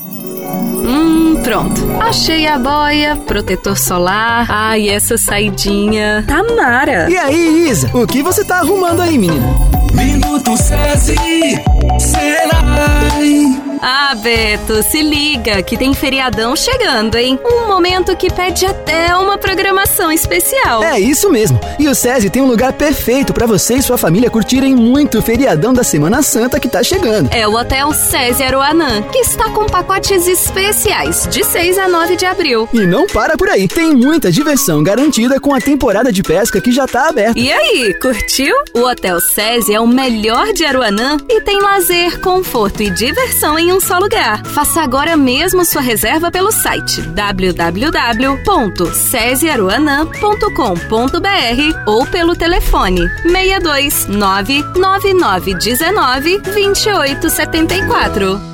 Hum, pronto. Achei a boia, protetor solar. Ai, essa saidinha. Tamara. E aí, Isa? O que você tá arrumando aí, menina? Minuto SESI. Ah, Beto, se liga que tem feriadão chegando, hein? Um momento que pede até uma programação especial. É isso mesmo. E o SESI tem um lugar perfeito para você e sua família curtirem muito o feriadão da Semana Santa que tá chegando. É o Hotel SESI Aruanã, que está com pacotes especiais de 6 a 9 de abril. E não para por aí. Tem muita diversão garantida com a temporada de pesca que já tá aberta. E aí, curtiu? O Hotel SESI é o melhor de Aruanã e tem lazer, conforto e diversão em um só Faça agora mesmo sua reserva pelo site www.cesiaruanã.com.br ou pelo telefone 62 99919 2874.